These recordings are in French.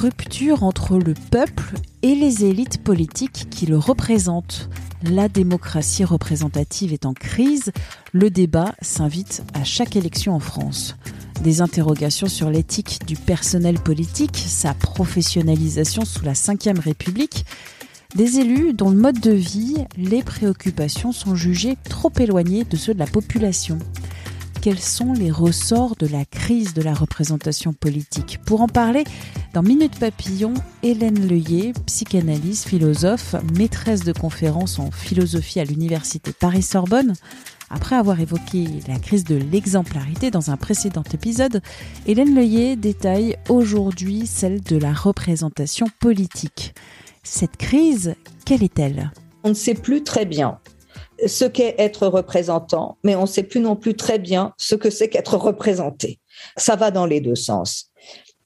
Rupture entre le peuple et les élites politiques qui le représentent. La démocratie représentative est en crise. Le débat s'invite à chaque élection en France. Des interrogations sur l'éthique du personnel politique, sa professionnalisation sous la Ve République, des élus dont le mode de vie, les préoccupations sont jugées trop éloignées de ceux de la population. Quels sont les ressorts de la crise de la représentation politique? Pour en parler, dans Minute Papillon, Hélène Leuillet, psychanalyste, philosophe, maîtresse de conférences en philosophie à l'université Paris-Sorbonne, après avoir évoqué la crise de l'exemplarité dans un précédent épisode, Hélène Leuillet détaille aujourd'hui celle de la représentation politique. Cette crise, quelle est-elle? On ne sait plus très bien ce qu'est être représentant, mais on ne sait plus non plus très bien ce que c'est qu'être représenté. Ça va dans les deux sens.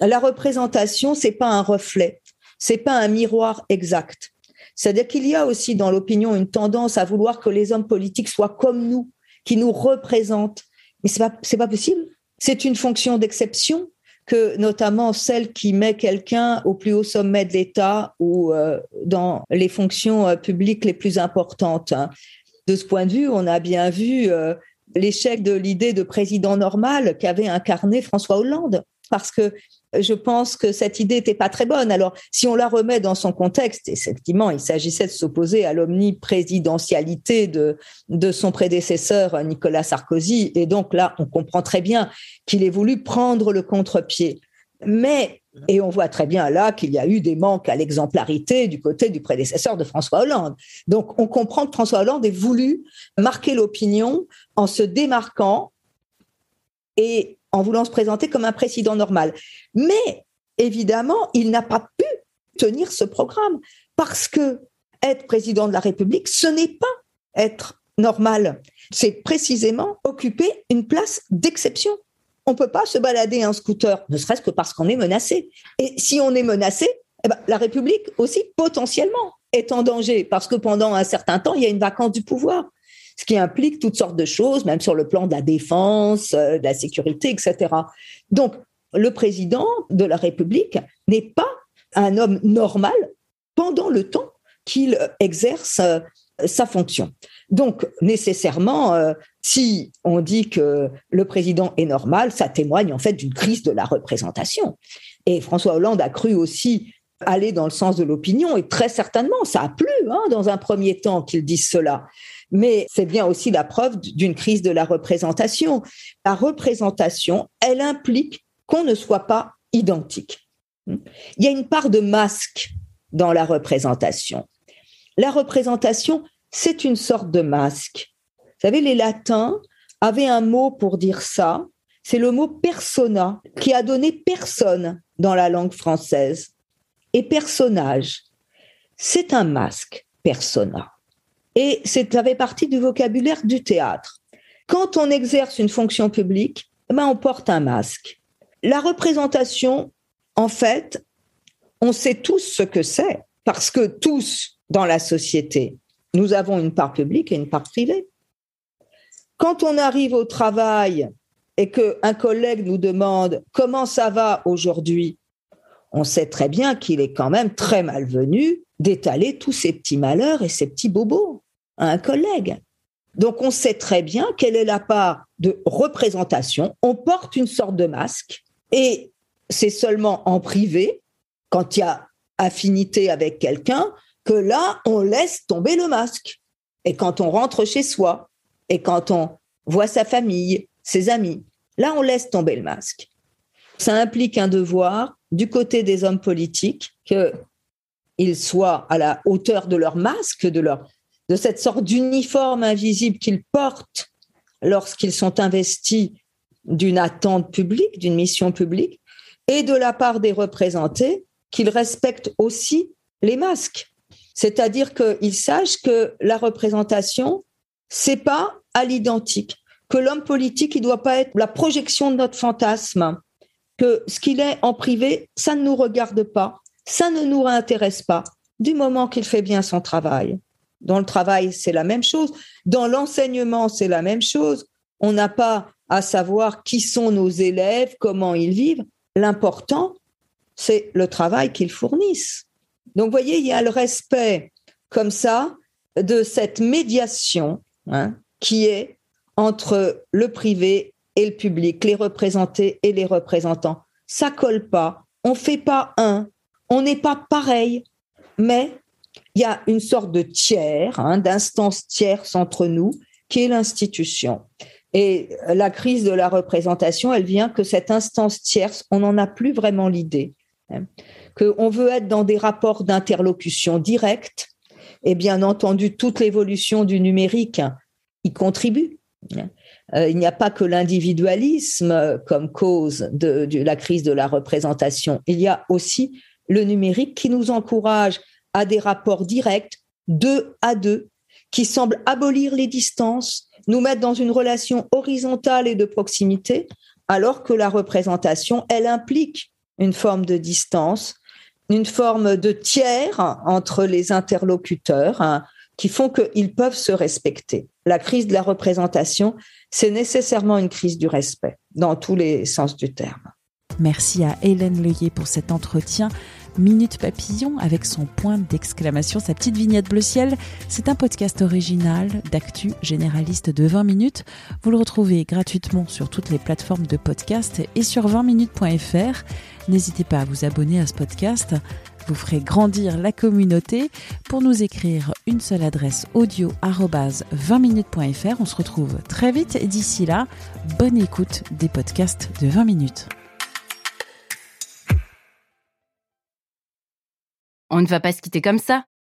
La représentation, c'est pas un reflet, c'est pas un miroir exact. C'est-à-dire qu'il y a aussi dans l'opinion une tendance à vouloir que les hommes politiques soient comme nous, qui nous représentent. Mais c'est pas, pas possible. C'est une fonction d'exception que notamment celle qui met quelqu'un au plus haut sommet de l'État ou euh, dans les fonctions euh, publiques les plus importantes. De ce point de vue, on a bien vu euh, l'échec de l'idée de président normal qu'avait incarné François Hollande parce que je pense que cette idée n'était pas très bonne. Alors, si on la remet dans son contexte, effectivement, il s'agissait de s'opposer à l'omniprésidentialité de, de son prédécesseur Nicolas Sarkozy. Et donc là, on comprend très bien qu'il ait voulu prendre le contre-pied. Mais, et on voit très bien là qu'il y a eu des manques à l'exemplarité du côté du prédécesseur de François Hollande. Donc, on comprend que François Hollande ait voulu marquer l'opinion en se démarquant et en voulant se présenter comme un président normal. Mais évidemment, il n'a pas pu tenir ce programme parce que être président de la République, ce n'est pas être normal. C'est précisément occuper une place d'exception. On ne peut pas se balader en scooter, ne serait-ce que parce qu'on est menacé. Et si on est menacé, eh ben, la République aussi potentiellement est en danger parce que pendant un certain temps, il y a une vacance du pouvoir ce qui implique toutes sortes de choses, même sur le plan de la défense, euh, de la sécurité, etc. Donc, le président de la République n'est pas un homme normal pendant le temps qu'il exerce euh, sa fonction. Donc, nécessairement, euh, si on dit que le président est normal, ça témoigne en fait d'une crise de la représentation. Et François Hollande a cru aussi aller dans le sens de l'opinion, et très certainement, ça a plu hein, dans un premier temps qu'il dise cela mais c'est bien aussi la preuve d'une crise de la représentation. La représentation, elle implique qu'on ne soit pas identique. Il y a une part de masque dans la représentation. La représentation, c'est une sorte de masque. Vous savez, les latins avaient un mot pour dire ça, c'est le mot persona, qui a donné personne dans la langue française. Et personnage, c'est un masque, persona. Et ça fait partie du vocabulaire du théâtre. Quand on exerce une fonction publique, eh ben on porte un masque. La représentation, en fait, on sait tous ce que c'est, parce que tous, dans la société, nous avons une part publique et une part privée. Quand on arrive au travail et qu'un collègue nous demande comment ça va aujourd'hui, on sait très bien qu'il est quand même très malvenu d'étaler tous ses petits malheurs et ses petits bobos un collègue. Donc on sait très bien quelle est la part de représentation. On porte une sorte de masque et c'est seulement en privé, quand il y a affinité avec quelqu'un, que là, on laisse tomber le masque. Et quand on rentre chez soi, et quand on voit sa famille, ses amis, là, on laisse tomber le masque. Ça implique un devoir du côté des hommes politiques qu'ils soient à la hauteur de leur masque, de leur de cette sorte d'uniforme invisible qu'ils portent lorsqu'ils sont investis d'une attente publique, d'une mission publique, et de la part des représentés qu'ils respectent aussi les masques. C'est-à-dire qu'ils sachent que la représentation, c'est pas à l'identique, que l'homme politique, il doit pas être la projection de notre fantasme, que ce qu'il est en privé, ça ne nous regarde pas, ça ne nous intéresse pas, du moment qu'il fait bien son travail. Dans le travail, c'est la même chose. Dans l'enseignement, c'est la même chose. On n'a pas à savoir qui sont nos élèves, comment ils vivent. L'important, c'est le travail qu'ils fournissent. Donc, vous voyez, il y a le respect comme ça de cette médiation hein, qui est entre le privé et le public, les représentés et les représentants. Ça colle pas. On fait pas un. On n'est pas pareil. Mais il y a une sorte de tiers, hein, d'instance tierce entre nous, qui est l'institution. Et la crise de la représentation, elle vient que cette instance tierce, on n'en a plus vraiment l'idée. Hein, qu'on veut être dans des rapports d'interlocution directe, et bien entendu, toute l'évolution du numérique y contribue. Hein. Euh, il n'y a pas que l'individualisme comme cause de, la crise de la représentation, il y a aussi le numérique qui nous encourage à des rapports directs, deux à deux, qui semblent abolir les distances, nous mettre dans une relation horizontale et de proximité, alors que la représentation, elle implique une forme de distance, une forme de tiers entre les interlocuteurs hein, qui font qu'ils peuvent se respecter. La crise de la représentation, c'est nécessairement une crise du respect dans tous les sens du terme. Merci à Hélène Leuillet pour cet entretien. Minute Papillon avec son point d'exclamation, sa petite vignette bleu ciel. C'est un podcast original d'actu généraliste de 20 minutes. Vous le retrouvez gratuitement sur toutes les plateformes de podcast et sur 20minutes.fr. N'hésitez pas à vous abonner à ce podcast. Vous ferez grandir la communauté. Pour nous écrire une seule adresse audio 20minutes.fr. On se retrouve très vite d'ici là, bonne écoute des podcasts de 20 minutes. On ne va pas se quitter comme ça.